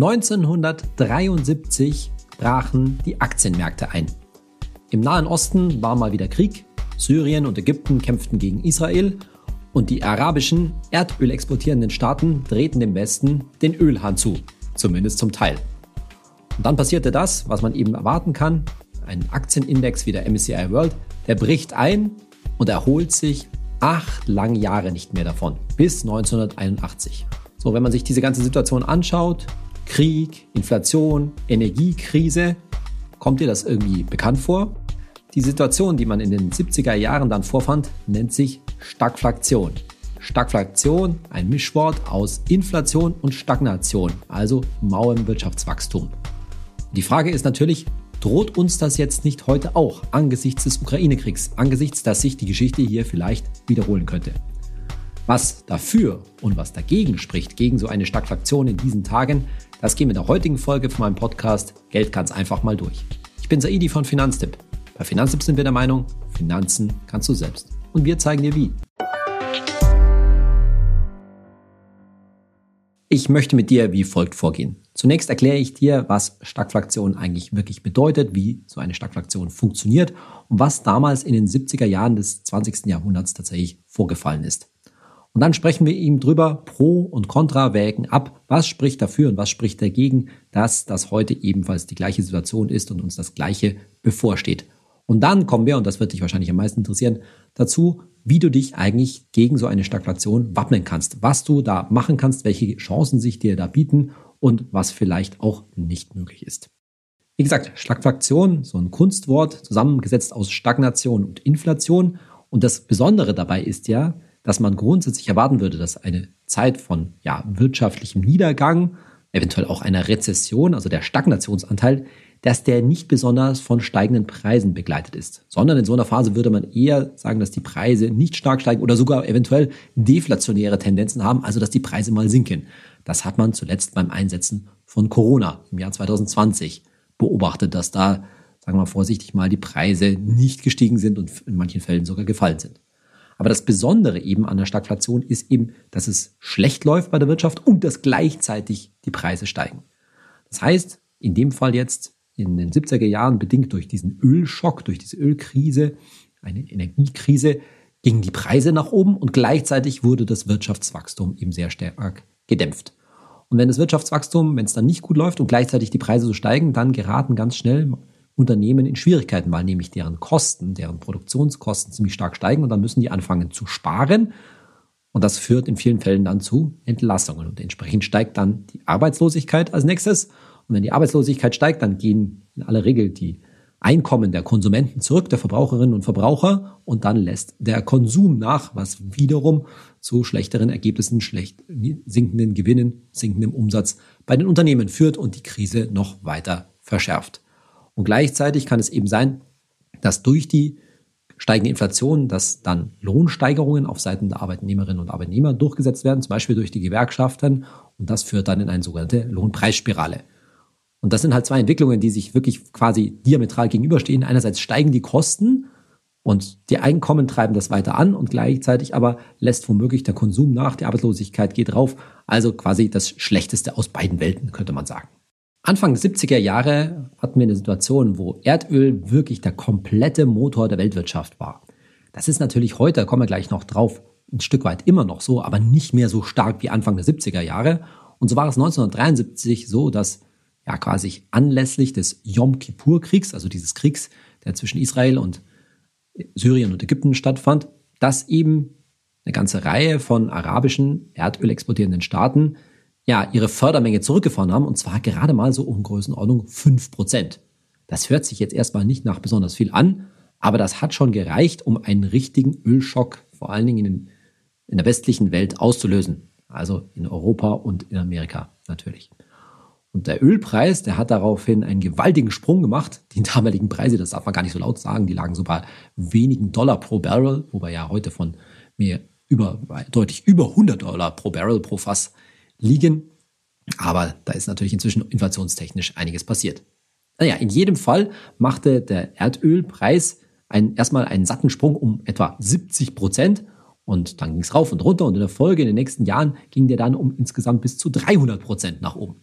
1973 brachen die Aktienmärkte ein. Im Nahen Osten war mal wieder Krieg. Syrien und Ägypten kämpften gegen Israel und die arabischen, Erdöl exportierenden Staaten drehten dem Westen den Ölhahn zu, zumindest zum Teil. Und dann passierte das, was man eben erwarten kann. Ein Aktienindex wie der MSCI World, der bricht ein und erholt sich acht lange Jahre nicht mehr davon, bis 1981. So, wenn man sich diese ganze Situation anschaut, Krieg, Inflation, Energiekrise. Kommt dir das irgendwie bekannt vor? Die Situation, die man in den 70er Jahren dann vorfand, nennt sich Stagflation. Stagflation, ein Mischwort aus Inflation und Stagnation, also mauem Wirtschaftswachstum. Die Frage ist natürlich, droht uns das jetzt nicht heute auch angesichts des Ukraine-Kriegs, angesichts, dass sich die Geschichte hier vielleicht wiederholen könnte? Was dafür und was dagegen spricht, gegen so eine Stagflation in diesen Tagen, das gehen wir in der heutigen Folge von meinem Podcast Geld kann's einfach mal durch. Ich bin Saidi von Finanztipp. Bei Finanztipp sind wir der Meinung, Finanzen kannst du selbst. Und wir zeigen dir wie. Ich möchte mit dir wie folgt vorgehen. Zunächst erkläre ich dir, was Stagflation eigentlich wirklich bedeutet, wie so eine Stagflation funktioniert und was damals in den 70er Jahren des 20. Jahrhunderts tatsächlich vorgefallen ist. Und dann sprechen wir ihm drüber, Pro und Contra wägen ab, was spricht dafür und was spricht dagegen, dass das heute ebenfalls die gleiche Situation ist und uns das Gleiche bevorsteht. Und dann kommen wir, und das wird dich wahrscheinlich am meisten interessieren, dazu, wie du dich eigentlich gegen so eine Stagflation wappnen kannst, was du da machen kannst, welche Chancen sich dir da bieten und was vielleicht auch nicht möglich ist. Wie gesagt, Stagflation, so ein Kunstwort, zusammengesetzt aus Stagnation und Inflation. Und das Besondere dabei ist ja, dass man grundsätzlich erwarten würde, dass eine Zeit von ja, wirtschaftlichem Niedergang, eventuell auch einer Rezession, also der Stagnationsanteil, dass der nicht besonders von steigenden Preisen begleitet ist, sondern in so einer Phase würde man eher sagen, dass die Preise nicht stark steigen oder sogar eventuell deflationäre Tendenzen haben, also dass die Preise mal sinken. Das hat man zuletzt beim Einsetzen von Corona im Jahr 2020 beobachtet, dass da, sagen wir vorsichtig mal, die Preise nicht gestiegen sind und in manchen Fällen sogar gefallen sind. Aber das Besondere eben an der Stagflation ist eben, dass es schlecht läuft bei der Wirtschaft und dass gleichzeitig die Preise steigen. Das heißt, in dem Fall jetzt in den 70er Jahren bedingt durch diesen Ölschock, durch diese Ölkrise, eine Energiekrise, gingen die Preise nach oben und gleichzeitig wurde das Wirtschaftswachstum eben sehr stark gedämpft. Und wenn das Wirtschaftswachstum, wenn es dann nicht gut läuft und gleichzeitig die Preise so steigen, dann geraten ganz schnell Unternehmen in Schwierigkeiten, weil nämlich deren Kosten, deren Produktionskosten ziemlich stark steigen und dann müssen die anfangen zu sparen. Und das führt in vielen Fällen dann zu Entlassungen. Und entsprechend steigt dann die Arbeitslosigkeit als nächstes. Und wenn die Arbeitslosigkeit steigt, dann gehen in aller Regel die Einkommen der Konsumenten zurück, der Verbraucherinnen und Verbraucher, und dann lässt der Konsum nach, was wiederum zu schlechteren Ergebnissen, schlecht sinkenden Gewinnen, sinkendem Umsatz bei den Unternehmen führt und die Krise noch weiter verschärft. Und gleichzeitig kann es eben sein, dass durch die steigende Inflation, dass dann Lohnsteigerungen auf Seiten der Arbeitnehmerinnen und Arbeitnehmer durchgesetzt werden, zum Beispiel durch die Gewerkschaften. Und das führt dann in eine sogenannte Lohnpreisspirale. Und das sind halt zwei Entwicklungen, die sich wirklich quasi diametral gegenüberstehen. Einerseits steigen die Kosten und die Einkommen treiben das weiter an und gleichzeitig aber lässt womöglich der Konsum nach, die Arbeitslosigkeit geht rauf. Also quasi das Schlechteste aus beiden Welten, könnte man sagen. Anfang der 70er Jahre hatten wir eine Situation, wo Erdöl wirklich der komplette Motor der Weltwirtschaft war. Das ist natürlich heute, da kommen wir gleich noch drauf, ein Stück weit immer noch so, aber nicht mehr so stark wie Anfang der 70er Jahre. Und so war es 1973 so, dass ja quasi anlässlich des Yom Kippur-Kriegs, also dieses Kriegs, der zwischen Israel und Syrien und Ägypten stattfand, dass eben eine ganze Reihe von arabischen Erdöl exportierenden Staaten ja, ihre Fördermenge zurückgefahren haben, und zwar gerade mal so um Größenordnung fünf Prozent. Das hört sich jetzt erstmal nicht nach besonders viel an, aber das hat schon gereicht, um einen richtigen Ölschock, vor allen Dingen in, in der westlichen Welt, auszulösen. Also in Europa und in Amerika natürlich. Und der Ölpreis, der hat daraufhin einen gewaltigen Sprung gemacht. Die damaligen Preise, das darf man gar nicht so laut sagen, die lagen so bei wenigen Dollar pro Barrel, wobei ja heute von mehr über, deutlich über 100 Dollar pro Barrel pro Fass liegen. Aber da ist natürlich inzwischen inflationstechnisch einiges passiert. Naja, in jedem Fall machte der Erdölpreis ein, erstmal einen satten Sprung um etwa 70 Prozent und dann ging es rauf und runter und in der Folge in den nächsten Jahren ging der dann um insgesamt bis zu 300 Prozent nach oben.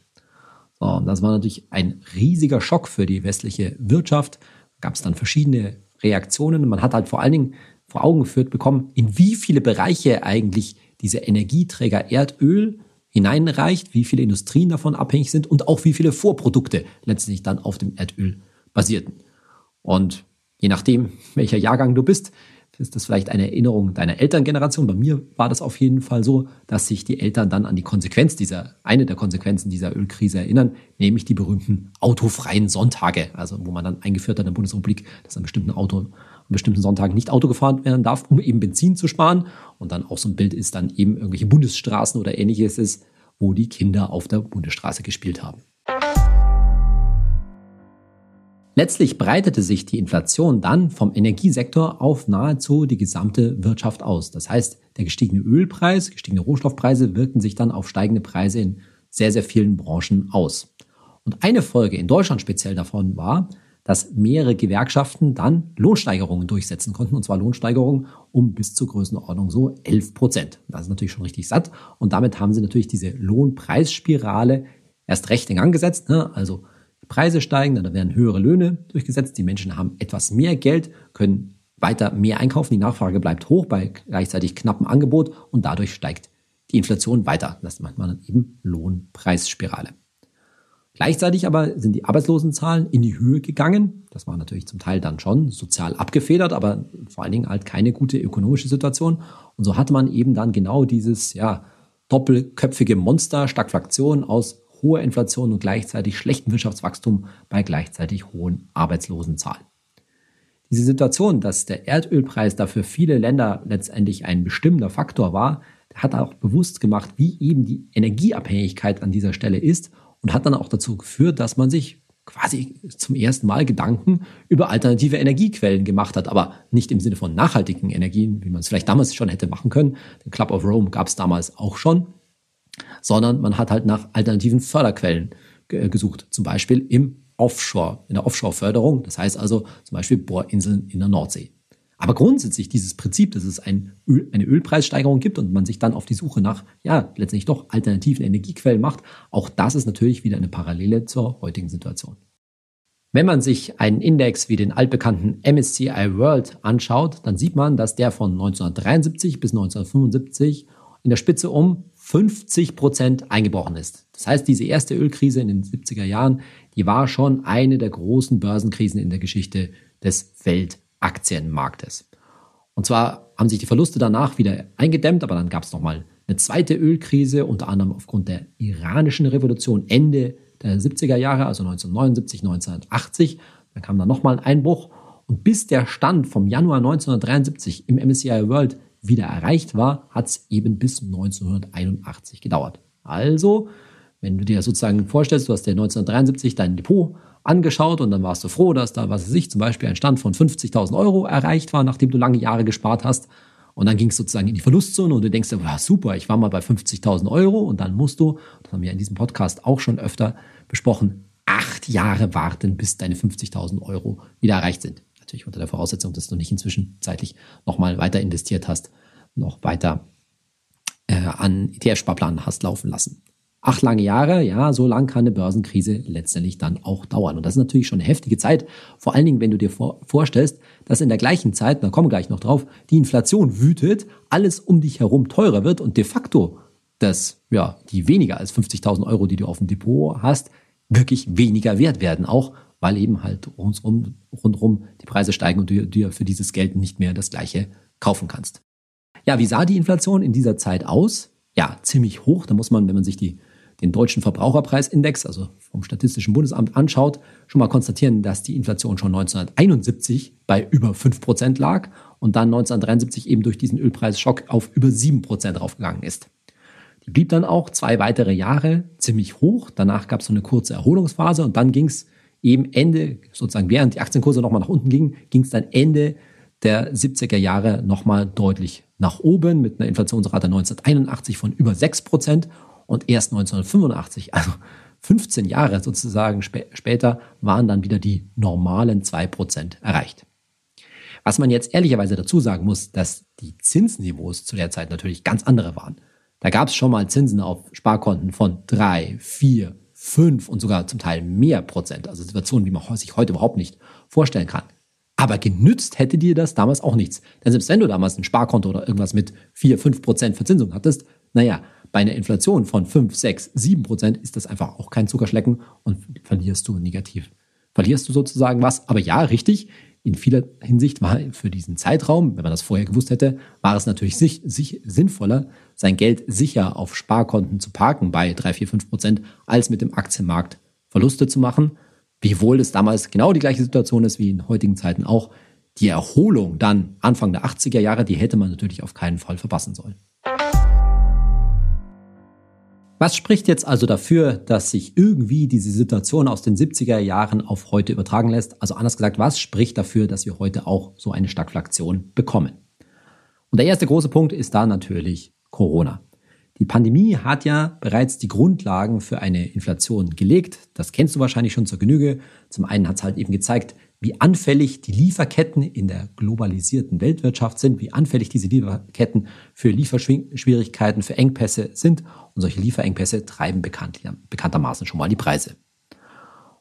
So, und das war natürlich ein riesiger Schock für die westliche Wirtschaft. Gab es dann verschiedene Reaktionen. Man hat halt vor allen Dingen vor Augen geführt bekommen, in wie viele Bereiche eigentlich dieser Energieträger Erdöl hineinreicht, wie viele Industrien davon abhängig sind und auch wie viele Vorprodukte letztlich dann auf dem Erdöl basierten. Und je nachdem, welcher Jahrgang du bist, ist das vielleicht eine Erinnerung deiner Elterngeneration. Bei mir war das auf jeden Fall so, dass sich die Eltern dann an die Konsequenz dieser, eine der Konsequenzen dieser Ölkrise erinnern, nämlich die berühmten autofreien Sonntage, also wo man dann eingeführt hat in der Bundesrepublik, dass an bestimmten Auto, bestimmten Sonntagen nicht Auto gefahren werden darf, um eben Benzin zu sparen. Und dann auch so ein Bild ist dann eben irgendwelche Bundesstraßen oder ähnliches ist, wo die Kinder auf der Bundesstraße gespielt haben. Letztlich breitete sich die Inflation dann vom Energiesektor auf nahezu die gesamte Wirtschaft aus. Das heißt, der gestiegene Ölpreis, gestiegene Rohstoffpreise wirkten sich dann auf steigende Preise in sehr, sehr vielen Branchen aus. Und eine Folge in Deutschland speziell davon war, dass mehrere Gewerkschaften dann Lohnsteigerungen durchsetzen konnten, und zwar Lohnsteigerungen um bis zur Größenordnung so 11 Prozent. Das ist natürlich schon richtig satt. Und damit haben sie natürlich diese Lohnpreisspirale erst recht in Gang gesetzt. Ne? Also Preise steigen, dann werden höhere Löhne durchgesetzt, die Menschen haben etwas mehr Geld, können weiter mehr einkaufen, die Nachfrage bleibt hoch bei gleichzeitig knappem Angebot und dadurch steigt die Inflation weiter. Das nennt man eben Lohnpreisspirale. Gleichzeitig aber sind die Arbeitslosenzahlen in die Höhe gegangen. Das war natürlich zum Teil dann schon sozial abgefedert, aber vor allen Dingen halt keine gute ökonomische Situation. Und so hatte man eben dann genau dieses, ja, doppelköpfige Monster, Stagflation aus hoher Inflation und gleichzeitig schlechtem Wirtschaftswachstum bei gleichzeitig hohen Arbeitslosenzahlen. Diese Situation, dass der Erdölpreis dafür viele Länder letztendlich ein bestimmender Faktor war, hat auch bewusst gemacht, wie eben die Energieabhängigkeit an dieser Stelle ist und hat dann auch dazu geführt, dass man sich quasi zum ersten Mal Gedanken über alternative Energiequellen gemacht hat, aber nicht im Sinne von nachhaltigen Energien, wie man es vielleicht damals schon hätte machen können. Den Club of Rome gab es damals auch schon, sondern man hat halt nach alternativen Förderquellen gesucht, zum Beispiel im Offshore, in der Offshore-Förderung, das heißt also zum Beispiel Bohrinseln in der Nordsee. Aber grundsätzlich dieses Prinzip, dass es ein Öl, eine Ölpreissteigerung gibt und man sich dann auf die Suche nach, ja, letztendlich doch alternativen Energiequellen macht, auch das ist natürlich wieder eine Parallele zur heutigen Situation. Wenn man sich einen Index wie den altbekannten MSCI World anschaut, dann sieht man, dass der von 1973 bis 1975 in der Spitze um 50 Prozent eingebrochen ist. Das heißt, diese erste Ölkrise in den 70er Jahren, die war schon eine der großen Börsenkrisen in der Geschichte des Weltaktienmarktes. Und zwar haben sich die Verluste danach wieder eingedämmt, aber dann gab es nochmal eine zweite Ölkrise, unter anderem aufgrund der iranischen Revolution Ende der 70er Jahre, also 1979, 1980. Dann kam da nochmal ein Einbruch. Und bis der Stand vom Januar 1973 im MSCI World wieder erreicht war, hat es eben bis 1981 gedauert. Also, wenn du dir sozusagen vorstellst, du hast dir 1973 dein Depot angeschaut und dann warst du froh, dass da, was weiß ich, zum Beispiel ein Stand von 50.000 Euro erreicht war, nachdem du lange Jahre gespart hast. Und dann ging es sozusagen in die Verlustzone und du denkst ja, super, ich war mal bei 50.000 Euro und dann musst du, das haben wir in diesem Podcast auch schon öfter besprochen, acht Jahre warten, bis deine 50.000 Euro wieder erreicht sind. Natürlich unter der Voraussetzung, dass du nicht inzwischen zeitlich nochmal weiter investiert hast, noch weiter äh, an ETF-Sparplan hast laufen lassen. Acht lange Jahre, ja, so lang kann eine Börsenkrise letztendlich dann auch dauern. Und das ist natürlich schon eine heftige Zeit. Vor allen Dingen, wenn du dir vor, vorstellst, dass in der gleichen Zeit, da kommen wir gleich noch drauf, die Inflation wütet, alles um dich herum teurer wird und de facto dass, ja, die weniger als 50.000 Euro, die du auf dem Depot hast, wirklich weniger wert werden. Auch weil eben halt rundum, rundum die Preise steigen und du dir für dieses Geld nicht mehr das gleiche kaufen kannst. Ja, wie sah die Inflation in dieser Zeit aus? Ja, ziemlich hoch. Da muss man, wenn man sich die, den deutschen Verbraucherpreisindex, also vom Statistischen Bundesamt anschaut, schon mal konstatieren, dass die Inflation schon 1971 bei über 5% lag und dann 1973 eben durch diesen Ölpreisschock auf über 7% raufgegangen ist. Die blieb dann auch zwei weitere Jahre ziemlich hoch. Danach gab es so eine kurze Erholungsphase und dann ging es eben Ende, sozusagen während die Aktienkurse nochmal nach unten gingen, ging es dann Ende der 70er Jahre nochmal deutlich nach oben mit einer Inflationsrate 1981 von über 6 Prozent und erst 1985, also 15 Jahre sozusagen spä später, waren dann wieder die normalen 2 Prozent erreicht. Was man jetzt ehrlicherweise dazu sagen muss, dass die Zinsniveaus zu der Zeit natürlich ganz andere waren. Da gab es schon mal Zinsen auf Sparkonten von 3, 4, fünf und sogar zum Teil mehr Prozent. Also Situationen, wie man sich heute überhaupt nicht vorstellen kann. Aber genützt hätte dir das damals auch nichts. Denn selbst wenn du damals ein Sparkonto oder irgendwas mit vier, fünf Prozent Verzinsung hattest, naja, bei einer Inflation von fünf, sechs, sieben Prozent ist das einfach auch kein Zuckerschlecken und verlierst du negativ. Verlierst du sozusagen was. Aber ja, richtig, in vieler Hinsicht war für diesen Zeitraum, wenn man das vorher gewusst hätte, war es natürlich sich, sich sinnvoller, sein Geld sicher auf Sparkonten zu parken bei 3, 4, 5 Prozent, als mit dem Aktienmarkt Verluste zu machen. Wiewohl es damals genau die gleiche Situation ist wie in heutigen Zeiten auch. Die Erholung dann Anfang der 80er Jahre, die hätte man natürlich auf keinen Fall verpassen sollen. Was spricht jetzt also dafür, dass sich irgendwie diese Situation aus den 70er Jahren auf heute übertragen lässt? Also anders gesagt, was spricht dafür, dass wir heute auch so eine Stagflation bekommen? Und der erste große Punkt ist da natürlich Corona. Die Pandemie hat ja bereits die Grundlagen für eine Inflation gelegt. Das kennst du wahrscheinlich schon zur Genüge. Zum einen hat es halt eben gezeigt, wie anfällig die Lieferketten in der globalisierten Weltwirtschaft sind, wie anfällig diese Lieferketten für Lieferschwierigkeiten, für Engpässe sind. Und solche Lieferengpässe treiben bekannt, bekanntermaßen schon mal die Preise.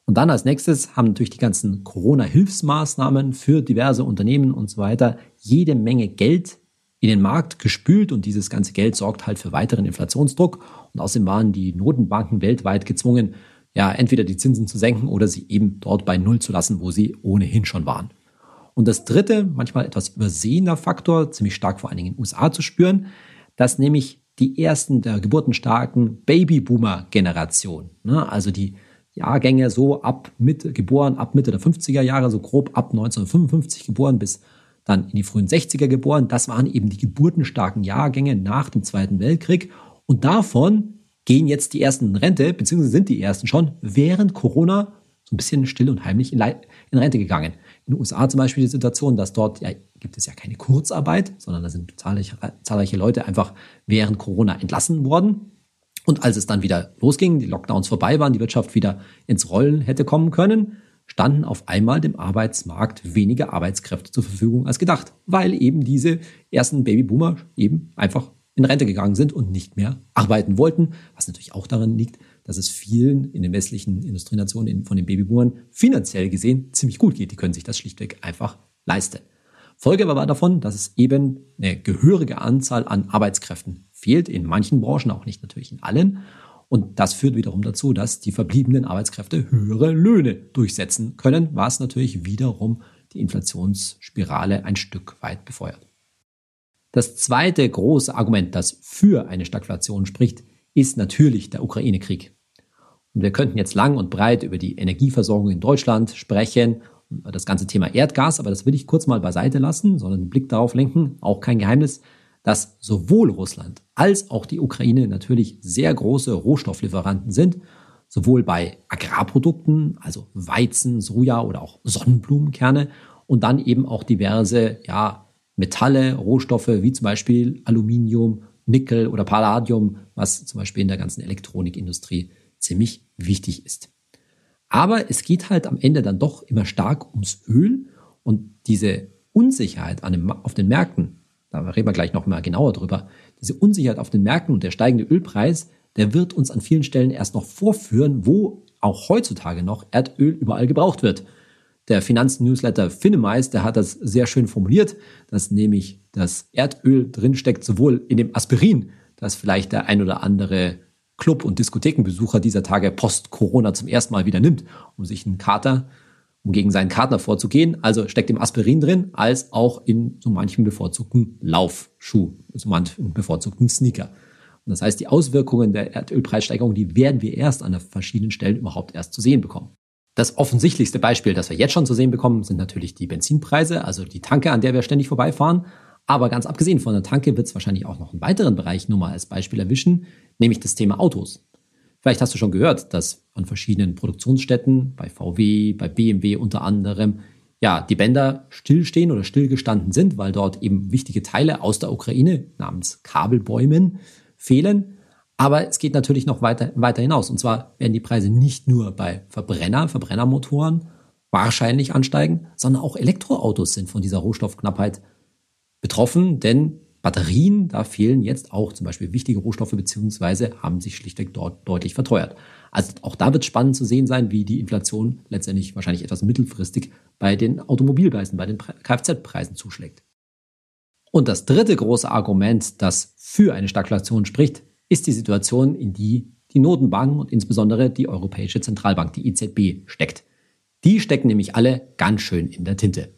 Und dann als nächstes haben natürlich die ganzen Corona-Hilfsmaßnahmen für diverse Unternehmen und so weiter jede Menge Geld in den Markt gespült und dieses ganze Geld sorgt halt für weiteren Inflationsdruck. Und außerdem waren die Notenbanken weltweit gezwungen, ja, entweder die Zinsen zu senken oder sie eben dort bei Null zu lassen, wo sie ohnehin schon waren. Und das dritte, manchmal etwas übersehener Faktor, ziemlich stark vor allen Dingen in den USA zu spüren, dass nämlich die ersten der geburtenstarken Babyboomer-Generation, ne, also die Jahrgänge so ab Mitte, geboren ab Mitte der 50er Jahre, so grob ab 1955 geboren bis dann in die frühen 60er geboren, das waren eben die geburtenstarken Jahrgänge nach dem Zweiten Weltkrieg. Und davon gehen jetzt die ersten in Rente, beziehungsweise sind die ersten schon während Corona so ein bisschen still und heimlich in, in Rente gegangen. In den USA zum Beispiel die Situation, dass dort ja, gibt es ja keine Kurzarbeit, sondern da sind zahlreiche, zahlreiche Leute einfach während Corona entlassen worden. Und als es dann wieder losging, die Lockdowns vorbei waren, die Wirtschaft wieder ins Rollen hätte kommen können, standen auf einmal dem Arbeitsmarkt weniger Arbeitskräfte zur Verfügung als gedacht, weil eben diese ersten Babyboomer eben einfach in Rente gegangen sind und nicht mehr arbeiten wollten, was natürlich auch daran liegt, dass es vielen in den westlichen Industrienationen von den Babyboomern finanziell gesehen ziemlich gut geht. Die können sich das schlichtweg einfach leisten. Folge aber war davon, dass es eben eine gehörige Anzahl an Arbeitskräften fehlt, in manchen Branchen, auch nicht natürlich in allen. Und das führt wiederum dazu, dass die verbliebenen Arbeitskräfte höhere Löhne durchsetzen können, was natürlich wiederum die Inflationsspirale ein Stück weit befeuert. Das zweite große Argument, das für eine Stagflation spricht, ist natürlich der Ukraine-Krieg. Und wir könnten jetzt lang und breit über die Energieversorgung in Deutschland sprechen, das ganze Thema Erdgas, aber das will ich kurz mal beiseite lassen, sondern den Blick darauf lenken, auch kein Geheimnis, dass sowohl Russland als auch die Ukraine natürlich sehr große Rohstofflieferanten sind, sowohl bei Agrarprodukten, also Weizen, Soja oder auch Sonnenblumenkerne und dann eben auch diverse ja, Metalle, Rohstoffe wie zum Beispiel Aluminium, Nickel oder Palladium, was zum Beispiel in der ganzen Elektronikindustrie ziemlich wichtig ist. Aber es geht halt am Ende dann doch immer stark ums Öl und diese Unsicherheit dem, auf den Märkten, da reden wir gleich noch mal genauer drüber, diese Unsicherheit auf den Märkten und der steigende Ölpreis, der wird uns an vielen Stellen erst noch vorführen, wo auch heutzutage noch Erdöl überall gebraucht wird. Der Finanznewsletter Finemize, der hat das sehr schön formuliert, dass nämlich das Erdöl drinsteckt, sowohl in dem Aspirin, das vielleicht der ein oder andere Club- und Diskothekenbesucher dieser Tage post-Corona zum ersten Mal wieder nimmt, um sich einen Kater, um gegen seinen Kater vorzugehen. Also steckt im Aspirin drin, als auch in so manchen bevorzugten Laufschuh, so manchen bevorzugten Sneaker. Und das heißt, die Auswirkungen der Erdölpreissteigerung, die werden wir erst an verschiedenen Stellen überhaupt erst zu sehen bekommen. Das offensichtlichste Beispiel, das wir jetzt schon zu sehen bekommen, sind natürlich die Benzinpreise, also die Tanke, an der wir ständig vorbeifahren. Aber ganz abgesehen von der Tanke wird es wahrscheinlich auch noch einen weiteren Bereich nur mal als Beispiel erwischen, nämlich das Thema Autos. Vielleicht hast du schon gehört, dass an verschiedenen Produktionsstätten, bei VW, bei BMW unter anderem, ja, die Bänder stillstehen oder stillgestanden sind, weil dort eben wichtige Teile aus der Ukraine namens Kabelbäumen fehlen. Aber es geht natürlich noch weiter, weiter hinaus. Und zwar werden die Preise nicht nur bei Verbrenner, Verbrennermotoren wahrscheinlich ansteigen, sondern auch Elektroautos sind von dieser Rohstoffknappheit betroffen, denn Batterien, da fehlen jetzt auch zum Beispiel wichtige Rohstoffe beziehungsweise haben sich schlichtweg dort deutlich verteuert. Also auch da wird spannend zu sehen sein, wie die Inflation letztendlich wahrscheinlich etwas mittelfristig bei den Automobilpreisen, bei den Kfz-Preisen zuschlägt. Und das dritte große Argument, das für eine Stagflation spricht, ist die Situation, in die die Notenbanken und insbesondere die Europäische Zentralbank, die EZB, steckt. Die stecken nämlich alle ganz schön in der Tinte.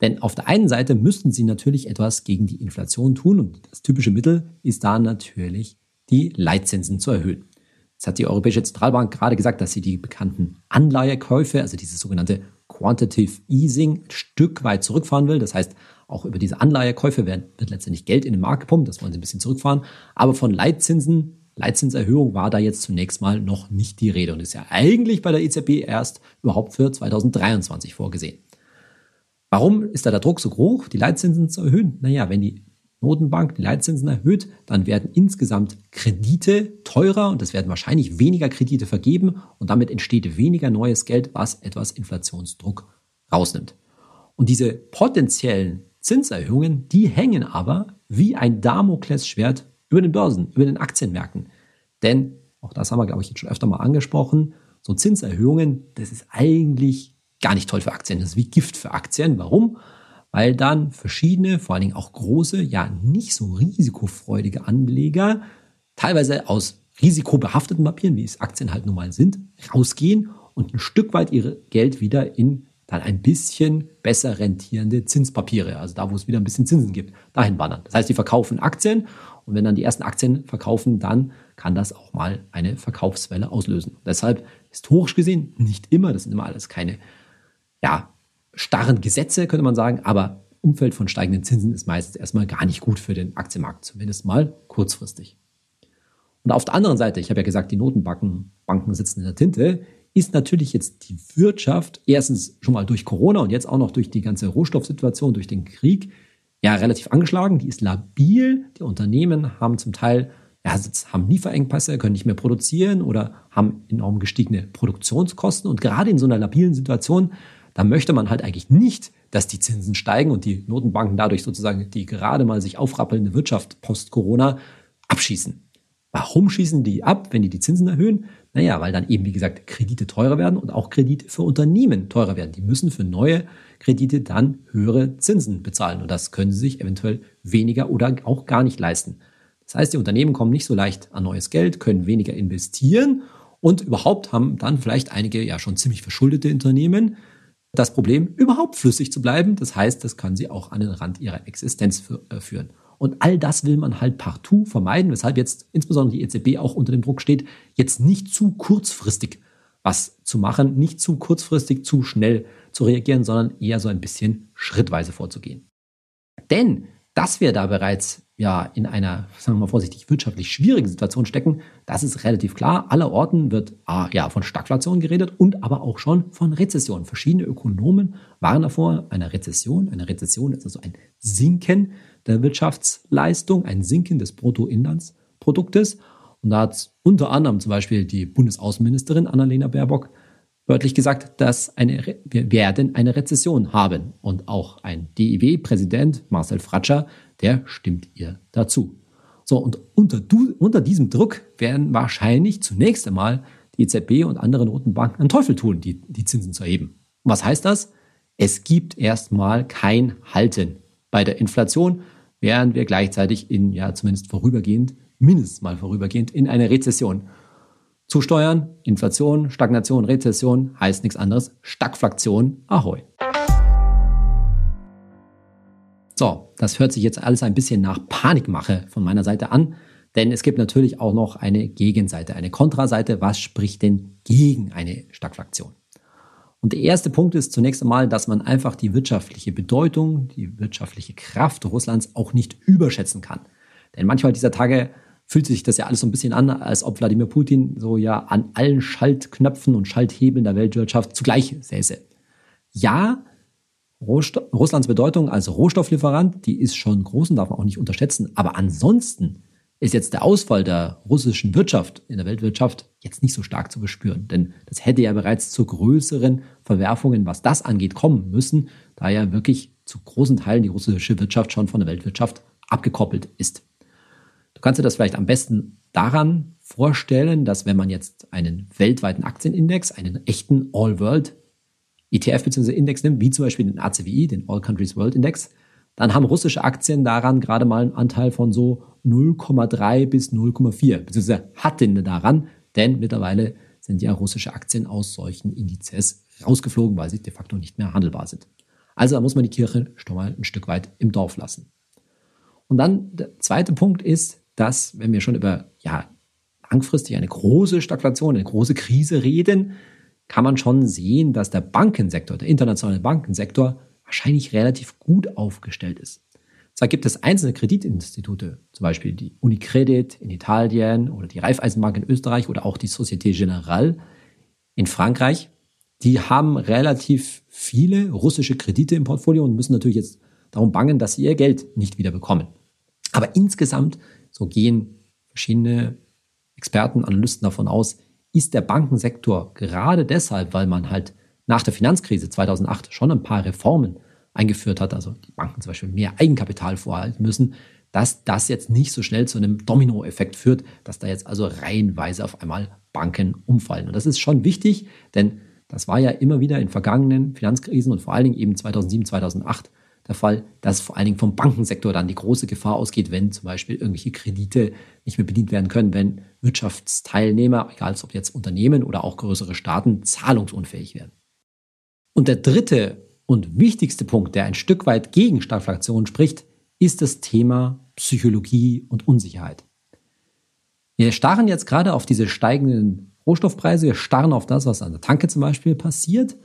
Denn auf der einen Seite müssten sie natürlich etwas gegen die Inflation tun und das typische Mittel ist da natürlich die Leitzinsen zu erhöhen. Jetzt hat die Europäische Zentralbank gerade gesagt, dass sie die bekannten Anleihekäufe, also dieses sogenannte Quantitative Easing, ein Stück weit zurückfahren will. Das heißt, auch über diese Anleihekäufe wird, wird letztendlich Geld in den Markt gepumpt. Das wollen sie ein bisschen zurückfahren. Aber von Leitzinsen Leitzinserhöhung war da jetzt zunächst mal noch nicht die Rede und ist ja eigentlich bei der EZB erst überhaupt für 2023 vorgesehen. Warum ist da der Druck so hoch, die Leitzinsen zu erhöhen? Naja, wenn die Notenbank die Leitzinsen erhöht, dann werden insgesamt Kredite teurer und es werden wahrscheinlich weniger Kredite vergeben und damit entsteht weniger neues Geld, was etwas Inflationsdruck rausnimmt. Und diese potenziellen Zinserhöhungen, die hängen aber wie ein Damoklesschwert über den Börsen, über den Aktienmärkten. Denn, auch das haben wir, glaube ich, jetzt schon öfter mal angesprochen, so Zinserhöhungen, das ist eigentlich gar nicht toll für Aktien. Das ist wie Gift für Aktien. Warum? Weil dann verschiedene, vor allen Dingen auch große, ja nicht so risikofreudige Anleger, teilweise aus risikobehafteten Papieren, wie es Aktien halt nun mal sind, rausgehen und ein Stück weit ihr Geld wieder in dann ein bisschen besser rentierende Zinspapiere, also da, wo es wieder ein bisschen Zinsen gibt, dahin wandern. Das heißt, die verkaufen Aktien und wenn dann die ersten Aktien verkaufen, dann kann das auch mal eine Verkaufswelle auslösen. Deshalb historisch gesehen nicht immer, das sind immer alles keine ja, starren Gesetze, könnte man sagen, aber Umfeld von steigenden Zinsen ist meistens erstmal gar nicht gut für den Aktienmarkt, zumindest mal kurzfristig. Und auf der anderen Seite, ich habe ja gesagt, die Notenbanken Banken sitzen in der Tinte, ist natürlich jetzt die Wirtschaft erstens schon mal durch Corona und jetzt auch noch durch die ganze Rohstoffsituation, durch den Krieg ja relativ angeschlagen, die ist labil. Die Unternehmen haben zum Teil ja, haben Lieferengpässe, können nicht mehr produzieren oder haben enorm gestiegene Produktionskosten. Und gerade in so einer labilen Situation, da möchte man halt eigentlich nicht, dass die Zinsen steigen und die Notenbanken dadurch sozusagen die gerade mal sich aufrappelnde Wirtschaft post-Corona abschießen. Warum schießen die ab, wenn die die Zinsen erhöhen? Naja, weil dann eben, wie gesagt, Kredite teurer werden und auch Kredite für Unternehmen teurer werden. Die müssen für neue Kredite dann höhere Zinsen bezahlen. Und das können sie sich eventuell weniger oder auch gar nicht leisten. Das heißt, die Unternehmen kommen nicht so leicht an neues Geld, können weniger investieren und überhaupt haben dann vielleicht einige ja schon ziemlich verschuldete Unternehmen das Problem, überhaupt flüssig zu bleiben. Das heißt, das kann sie auch an den Rand ihrer Existenz äh, führen. Und all das will man halt partout vermeiden, weshalb jetzt insbesondere die EZB auch unter dem Druck steht, jetzt nicht zu kurzfristig was zu machen, nicht zu kurzfristig, zu schnell zu reagieren, sondern eher so ein bisschen schrittweise vorzugehen. Denn dass wir da bereits ja in einer, sagen wir mal vorsichtig, wirtschaftlich schwierigen Situation stecken, das ist relativ klar. Aller Orten wird ah, ja von Stagflation geredet und aber auch schon von Rezession. Verschiedene Ökonomen waren davor einer Rezession. Eine Rezession ist also ein Sinken der Wirtschaftsleistung, ein Sinken des Bruttoinlandsproduktes. Und da hat unter anderem zum Beispiel die Bundesaußenministerin Annalena Baerbock wörtlich gesagt, dass eine, wir werden eine Rezession haben. Und auch ein DIW-Präsident Marcel Fratscher, der stimmt ihr dazu. So, und unter, unter diesem Druck werden wahrscheinlich zunächst einmal die EZB und andere Notenbanken einen Teufel tun, die, die Zinsen zu erheben. Und was heißt das? Es gibt erstmal kein Halten bei der Inflation, während wir gleichzeitig in, ja, zumindest vorübergehend mindestens mal vorübergehend in eine Rezession. Zusteuern, Inflation, Stagnation, Rezession heißt nichts anderes. Stagflation, ahoi. So, das hört sich jetzt alles ein bisschen nach Panikmache von meiner Seite an, denn es gibt natürlich auch noch eine Gegenseite, eine Kontraseite. Was spricht denn gegen eine Stagflation? Und der erste Punkt ist zunächst einmal, dass man einfach die wirtschaftliche Bedeutung, die wirtschaftliche Kraft Russlands auch nicht überschätzen kann. Denn manchmal dieser Tage fühlt sich das ja alles so ein bisschen an, als ob Wladimir Putin so ja an allen Schaltknöpfen und Schalthebeln der Weltwirtschaft zugleich säße. Ja, Russlands Bedeutung als Rohstofflieferant, die ist schon groß und darf man auch nicht unterschätzen. Aber ansonsten ist jetzt der Ausfall der russischen Wirtschaft in der Weltwirtschaft jetzt nicht so stark zu bespüren. Denn das hätte ja bereits zu größeren Verwerfungen, was das angeht, kommen müssen, da ja wirklich zu großen Teilen die russische Wirtschaft schon von der Weltwirtschaft abgekoppelt ist kannst du das vielleicht am besten daran vorstellen, dass wenn man jetzt einen weltweiten Aktienindex, einen echten All-World ETF bzw. Index nimmt, wie zum Beispiel den ACWI, den All Countries World Index, dann haben russische Aktien daran gerade mal einen Anteil von so 0,3 bis 0,4, beziehungsweise hatten daran, denn mittlerweile sind ja russische Aktien aus solchen Indizes rausgeflogen, weil sie de facto nicht mehr handelbar sind. Also da muss man die Kirche schon mal ein Stück weit im Dorf lassen. Und dann der zweite Punkt ist, dass, wenn wir schon über ja, langfristig eine große Stagflation, eine große Krise reden, kann man schon sehen, dass der Bankensektor, der internationale Bankensektor, wahrscheinlich relativ gut aufgestellt ist. Zwar gibt es einzelne Kreditinstitute, zum Beispiel die Unicredit in Italien oder die Raiffeisenbank in Österreich oder auch die Société Générale in Frankreich, die haben relativ viele russische Kredite im Portfolio und müssen natürlich jetzt darum bangen, dass sie ihr Geld nicht wieder bekommen. Aber insgesamt, so gehen verschiedene Experten, Analysten davon aus, ist der Bankensektor gerade deshalb, weil man halt nach der Finanzkrise 2008 schon ein paar Reformen eingeführt hat, also die Banken zum Beispiel mehr Eigenkapital vorhalten müssen, dass das jetzt nicht so schnell zu einem Dominoeffekt führt, dass da jetzt also reihenweise auf einmal Banken umfallen. Und das ist schon wichtig, denn das war ja immer wieder in vergangenen Finanzkrisen und vor allen Dingen eben 2007, 2008 der Fall, dass vor allen Dingen vom Bankensektor dann die große Gefahr ausgeht, wenn zum Beispiel irgendwelche Kredite nicht mehr bedient werden können, wenn Wirtschaftsteilnehmer, egal ob jetzt Unternehmen oder auch größere Staaten, zahlungsunfähig werden. Und der dritte und wichtigste Punkt, der ein Stück weit gegen Stagflation spricht, ist das Thema Psychologie und Unsicherheit. Wir starren jetzt gerade auf diese steigenden Rohstoffpreise, wir starren auf das, was an der Tanke zum Beispiel passiert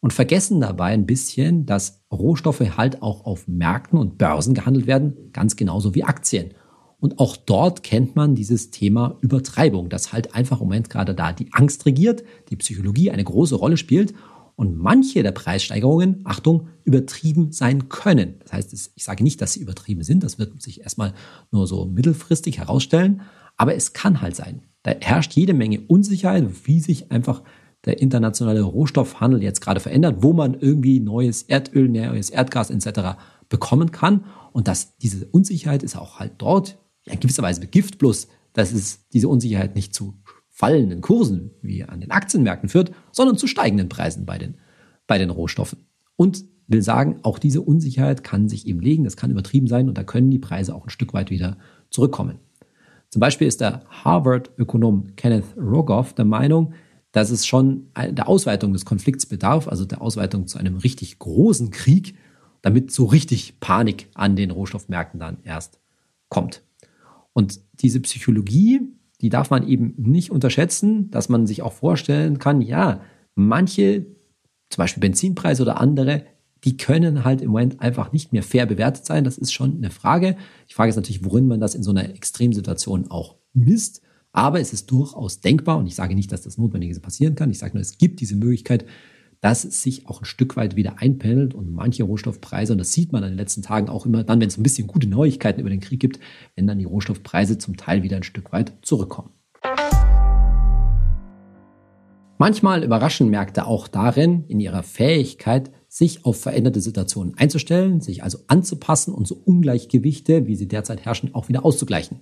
und vergessen dabei ein bisschen, dass Rohstoffe halt auch auf Märkten und Börsen gehandelt werden, ganz genauso wie Aktien. Und auch dort kennt man dieses Thema Übertreibung, dass halt einfach im Moment gerade da die Angst regiert, die Psychologie eine große Rolle spielt und manche der Preissteigerungen, Achtung, übertrieben sein können. Das heißt, ich sage nicht, dass sie übertrieben sind, das wird sich erstmal nur so mittelfristig herausstellen, aber es kann halt sein. Da herrscht jede Menge Unsicherheit, wie sich einfach der internationale Rohstoffhandel jetzt gerade verändert, wo man irgendwie neues Erdöl, neues Erdgas etc. bekommen kann. Und dass diese Unsicherheit ist auch halt dort in gewisser Weise Gift, bloß dass es diese Unsicherheit nicht zu fallenden Kursen wie an den Aktienmärkten führt, sondern zu steigenden Preisen bei den, bei den Rohstoffen. Und will sagen, auch diese Unsicherheit kann sich eben legen, das kann übertrieben sein und da können die Preise auch ein Stück weit wieder zurückkommen. Zum Beispiel ist der Harvard-Ökonom Kenneth Rogoff der Meinung, dass es schon der Ausweitung des Konflikts bedarf, also der Ausweitung zu einem richtig großen Krieg, damit so richtig Panik an den Rohstoffmärkten dann erst kommt. Und diese Psychologie, die darf man eben nicht unterschätzen, dass man sich auch vorstellen kann, ja, manche, zum Beispiel Benzinpreise oder andere, die können halt im Moment einfach nicht mehr fair bewertet sein. Das ist schon eine Frage. Ich frage jetzt natürlich, worin man das in so einer Extremsituation auch misst. Aber es ist durchaus denkbar, und ich sage nicht, dass das Notwendige passieren kann. Ich sage nur, es gibt diese Möglichkeit, dass es sich auch ein Stück weit wieder einpendelt und manche Rohstoffpreise, und das sieht man in den letzten Tagen auch immer dann, wenn es ein bisschen gute Neuigkeiten über den Krieg gibt, wenn dann die Rohstoffpreise zum Teil wieder ein Stück weit zurückkommen. Manchmal überraschen Märkte auch darin, in ihrer Fähigkeit, sich auf veränderte Situationen einzustellen, sich also anzupassen und so Ungleichgewichte, wie sie derzeit herrschen, auch wieder auszugleichen.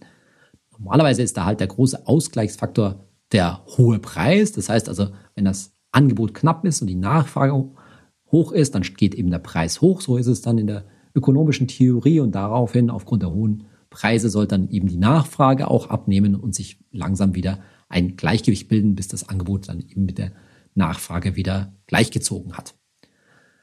Normalerweise ist da halt der große Ausgleichsfaktor der hohe Preis. Das heißt also, wenn das Angebot knapp ist und die Nachfrage hoch ist, dann geht eben der Preis hoch. So ist es dann in der ökonomischen Theorie und daraufhin aufgrund der hohen Preise soll dann eben die Nachfrage auch abnehmen und sich langsam wieder ein Gleichgewicht bilden, bis das Angebot dann eben mit der Nachfrage wieder gleichgezogen hat.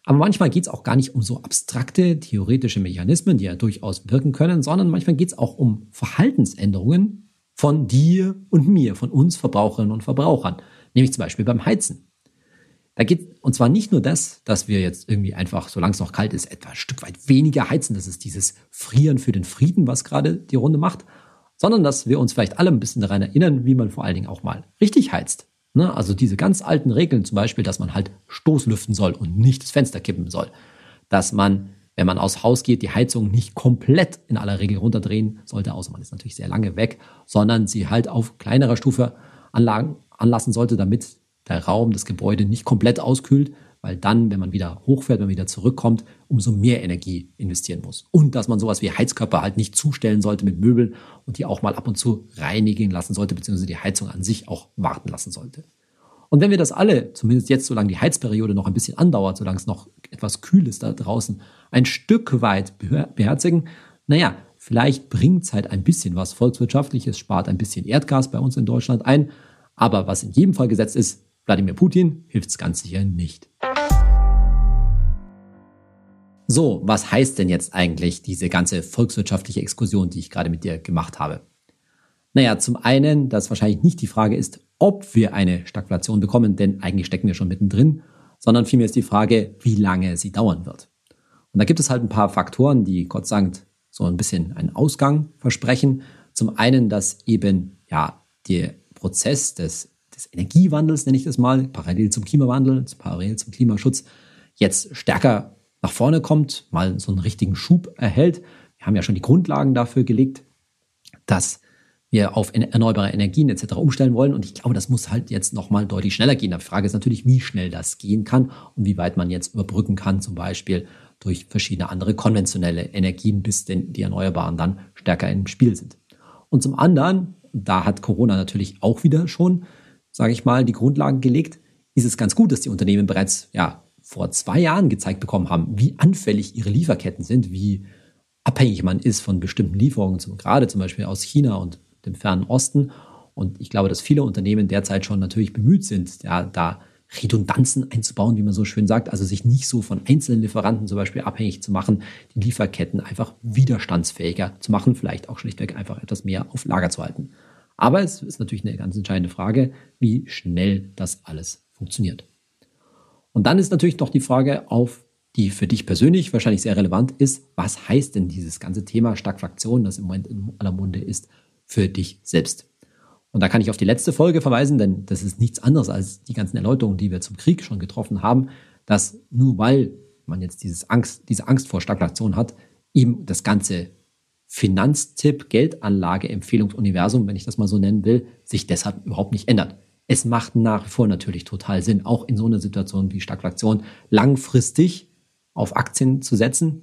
Aber manchmal geht es auch gar nicht um so abstrakte theoretische Mechanismen, die ja durchaus wirken können, sondern manchmal geht es auch um Verhaltensänderungen von dir und mir, von uns Verbraucherinnen und Verbrauchern, nämlich zum Beispiel beim Heizen. Da geht, und zwar nicht nur das, dass wir jetzt irgendwie einfach, solange es noch kalt ist, etwa ein Stück weit weniger heizen. Das ist dieses Frieren für den Frieden, was gerade die Runde macht. Sondern dass wir uns vielleicht alle ein bisschen daran erinnern, wie man vor allen Dingen auch mal richtig heizt. Ne? Also diese ganz alten Regeln zum Beispiel, dass man halt Stoßlüften soll und nicht das Fenster kippen soll. Dass man, wenn man aus Haus geht, die Heizung nicht komplett in aller Regel runterdrehen sollte, außer man ist natürlich sehr lange weg, sondern sie halt auf kleinerer Stufe anlagen, anlassen sollte, damit der Raum, das Gebäude nicht komplett auskühlt, weil dann, wenn man wieder hochfährt, wenn man wieder zurückkommt, umso mehr Energie investieren muss. Und dass man sowas wie Heizkörper halt nicht zustellen sollte mit Möbeln und die auch mal ab und zu reinigen lassen sollte, beziehungsweise die Heizung an sich auch warten lassen sollte. Und wenn wir das alle, zumindest jetzt, solange die Heizperiode noch ein bisschen andauert, solange es noch etwas kühl ist da draußen, ein Stück weit beherzigen, naja, vielleicht bringt es halt ein bisschen was Volkswirtschaftliches, spart ein bisschen Erdgas bei uns in Deutschland ein. Aber was in jedem Fall gesetzt ist, Wladimir Putin hilft es ganz sicher nicht. So, was heißt denn jetzt eigentlich diese ganze volkswirtschaftliche Exkursion, die ich gerade mit dir gemacht habe? Naja, zum einen, dass wahrscheinlich nicht die Frage ist, ob wir eine Stagflation bekommen, denn eigentlich stecken wir schon mittendrin, sondern vielmehr ist die Frage, wie lange sie dauern wird. Und da gibt es halt ein paar Faktoren, die Gott sei Dank so ein bisschen einen Ausgang versprechen. Zum einen, dass eben ja der Prozess des, des Energiewandels, nenne ich das mal, parallel zum Klimawandel, parallel zum Klimaschutz, jetzt stärker nach vorne kommt, mal so einen richtigen Schub erhält. Wir haben ja schon die Grundlagen dafür gelegt, dass wir auf erneuerbare Energien etc. umstellen wollen. Und ich glaube, das muss halt jetzt nochmal deutlich schneller gehen. Die Frage ist natürlich, wie schnell das gehen kann und wie weit man jetzt überbrücken kann, zum Beispiel durch verschiedene andere konventionelle Energien, bis denn die Erneuerbaren dann stärker im Spiel sind. Und zum anderen, da hat Corona natürlich auch wieder schon, sage ich mal, die Grundlagen gelegt, ist es ganz gut, dass die Unternehmen bereits ja, vor zwei Jahren gezeigt bekommen haben, wie anfällig ihre Lieferketten sind, wie abhängig man ist von bestimmten Lieferungen, gerade zum Beispiel aus China und dem Fernen Osten. Und ich glaube, dass viele Unternehmen derzeit schon natürlich bemüht sind, ja, da Redundanzen einzubauen, wie man so schön sagt, also sich nicht so von einzelnen Lieferanten zum Beispiel abhängig zu machen, die Lieferketten einfach widerstandsfähiger zu machen, vielleicht auch schlichtweg einfach etwas mehr auf Lager zu halten. Aber es ist natürlich eine ganz entscheidende Frage, wie schnell das alles funktioniert. Und dann ist natürlich noch die Frage auf, die für dich persönlich wahrscheinlich sehr relevant ist, was heißt denn dieses ganze Thema Stagflation, das im Moment in aller Munde ist, für dich selbst. Und da kann ich auf die letzte Folge verweisen, denn das ist nichts anderes als die ganzen Erläuterungen, die wir zum Krieg schon getroffen haben, dass nur weil man jetzt dieses Angst, diese Angst vor Stagflation hat, eben das ganze Finanztipp, Geldanlage, Empfehlungsuniversum, wenn ich das mal so nennen will, sich deshalb überhaupt nicht ändert. Es macht nach wie vor natürlich total Sinn, auch in so einer Situation wie Stagflation langfristig auf Aktien zu setzen,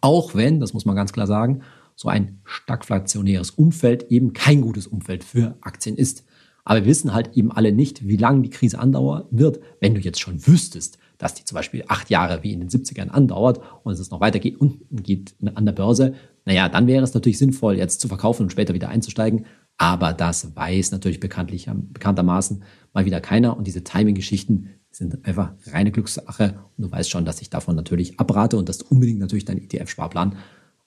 auch wenn, das muss man ganz klar sagen, so ein stagflationäres Umfeld eben kein gutes Umfeld für Aktien ist. Aber wir wissen halt eben alle nicht, wie lange die Krise andauern wird. Wenn du jetzt schon wüsstest, dass die zum Beispiel acht Jahre wie in den 70ern andauert und es noch weitergeht unten geht an der Börse, naja, dann wäre es natürlich sinnvoll, jetzt zu verkaufen und später wieder einzusteigen. Aber das weiß natürlich bekanntlich, bekanntermaßen mal wieder keiner. Und diese Timing-Geschichten sind einfach reine Glückssache. Und du weißt schon, dass ich davon natürlich abrate und dass du unbedingt natürlich deinen ETF-Sparplan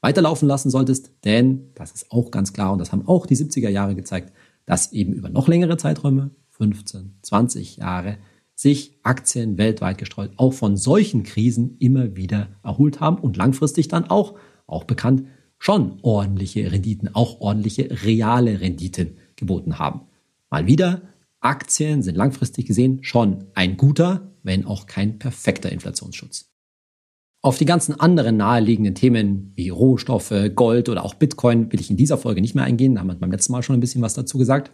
weiterlaufen lassen solltest, denn das ist auch ganz klar und das haben auch die 70er Jahre gezeigt, dass eben über noch längere Zeiträume, 15, 20 Jahre, sich Aktien weltweit gestreut auch von solchen Krisen immer wieder erholt haben und langfristig dann auch, auch bekannt, schon ordentliche Renditen, auch ordentliche reale Renditen geboten haben. Mal wieder, Aktien sind langfristig gesehen schon ein guter, wenn auch kein perfekter Inflationsschutz. Auf die ganzen anderen naheliegenden Themen wie Rohstoffe, Gold oder auch Bitcoin will ich in dieser Folge nicht mehr eingehen. Da haben wir beim letzten Mal schon ein bisschen was dazu gesagt.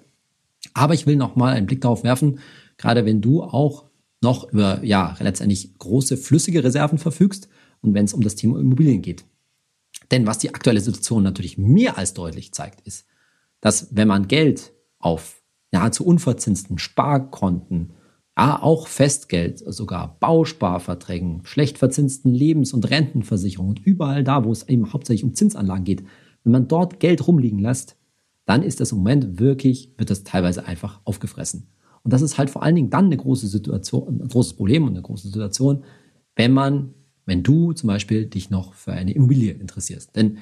Aber ich will noch mal einen Blick darauf werfen, gerade wenn du auch noch über ja letztendlich große flüssige Reserven verfügst und wenn es um das Thema Immobilien geht. Denn was die aktuelle Situation natürlich mehr als deutlich zeigt, ist, dass wenn man Geld auf nahezu unverzinsten Sparkonten ja, auch Festgeld, sogar Bausparverträgen, schlecht verzinsten Lebens- und Rentenversicherungen und überall da, wo es eben hauptsächlich um Zinsanlagen geht, wenn man dort Geld rumliegen lässt, dann ist das im Moment wirklich, wird das teilweise einfach aufgefressen. Und das ist halt vor allen Dingen dann eine große Situation, ein großes Problem und eine große Situation, wenn man, wenn du zum Beispiel dich noch für eine Immobilie interessierst. Denn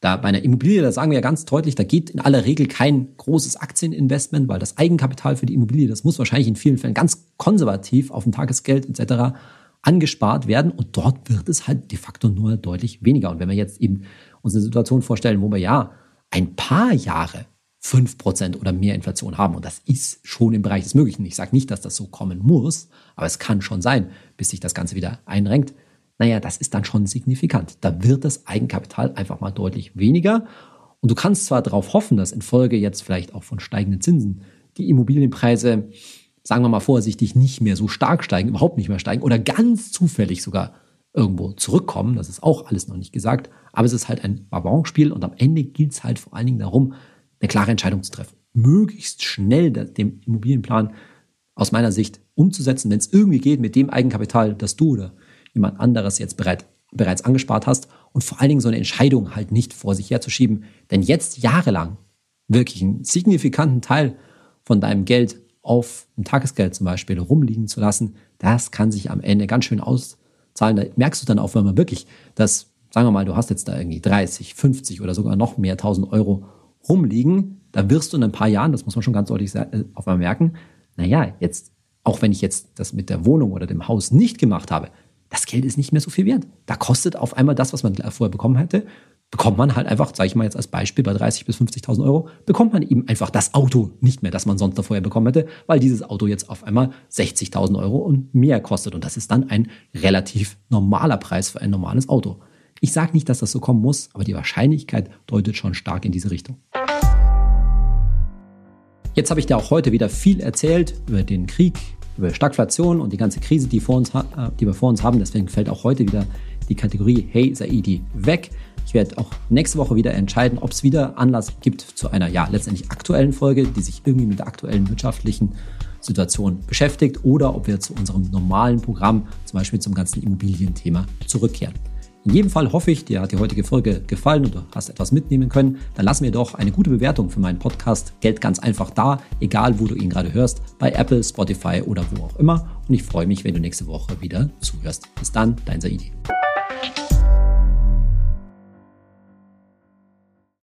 da bei einer Immobilie, da sagen wir ja ganz deutlich, da geht in aller Regel kein großes Aktieninvestment, weil das Eigenkapital für die Immobilie, das muss wahrscheinlich in vielen Fällen ganz konservativ auf dem Tagesgeld etc. angespart werden und dort wird es halt de facto nur deutlich weniger. Und wenn wir jetzt eben uns eine Situation vorstellen, wo wir ja ein paar Jahre 5% oder mehr Inflation haben. Und das ist schon im Bereich des Möglichen. Ich sage nicht, dass das so kommen muss, aber es kann schon sein, bis sich das Ganze wieder einrenkt naja, das ist dann schon signifikant. Da wird das Eigenkapital einfach mal deutlich weniger. Und du kannst zwar darauf hoffen, dass infolge jetzt vielleicht auch von steigenden Zinsen die Immobilienpreise sagen wir mal vorsichtig, nicht mehr so stark steigen, überhaupt nicht mehr steigen oder ganz zufällig sogar irgendwo zurückkommen. Das ist auch alles noch nicht gesagt. Aber es ist halt ein Barbon-Spiel und am Ende gilt es halt vor allen Dingen darum, eine klare Entscheidung zu treffen. Möglichst schnell dem Immobilienplan aus meiner Sicht umzusetzen, wenn es irgendwie geht, mit dem Eigenkapital, das du oder jemand anderes jetzt bereit, bereits angespart hast und vor allen Dingen so eine Entscheidung halt nicht vor sich herzuschieben. Denn jetzt jahrelang wirklich einen signifikanten Teil von deinem Geld auf ein Tagesgeld zum Beispiel rumliegen zu lassen, das kann sich am Ende ganz schön auszahlen. Da merkst du dann auch, wenn man wirklich das, sagen wir mal, du hast jetzt da irgendwie 30, 50 oder sogar noch mehr 1000 Euro rumliegen, da wirst du in ein paar Jahren, das muss man schon ganz deutlich äh, auf einmal merken, naja, jetzt, auch wenn ich jetzt das mit der Wohnung oder dem Haus nicht gemacht habe, das Geld ist nicht mehr so viel wert. Da kostet auf einmal das, was man vorher bekommen hätte, bekommt man halt einfach, sage ich mal jetzt als Beispiel, bei 30.000 bis 50.000 Euro, bekommt man eben einfach das Auto nicht mehr, das man sonst vorher bekommen hätte, weil dieses Auto jetzt auf einmal 60.000 Euro und mehr kostet. Und das ist dann ein relativ normaler Preis für ein normales Auto. Ich sage nicht, dass das so kommen muss, aber die Wahrscheinlichkeit deutet schon stark in diese Richtung. Jetzt habe ich dir auch heute wieder viel erzählt über den Krieg, über Stagflation und die ganze Krise, die, vor uns, äh, die wir vor uns haben. Deswegen fällt auch heute wieder die Kategorie Hey Saidi weg. Ich werde auch nächste Woche wieder entscheiden, ob es wieder Anlass gibt zu einer ja letztendlich aktuellen Folge, die sich irgendwie mit der aktuellen wirtschaftlichen Situation beschäftigt oder ob wir zu unserem normalen Programm, zum Beispiel zum ganzen Immobilienthema, zurückkehren. In jedem Fall hoffe ich, dir hat die heutige Folge gefallen du hast etwas mitnehmen können. Dann lass mir doch eine gute Bewertung für meinen Podcast Geld ganz einfach da, egal wo du ihn gerade hörst, bei Apple, Spotify oder wo auch immer. Und ich freue mich, wenn du nächste Woche wieder zuhörst. Bis dann, dein Saidi.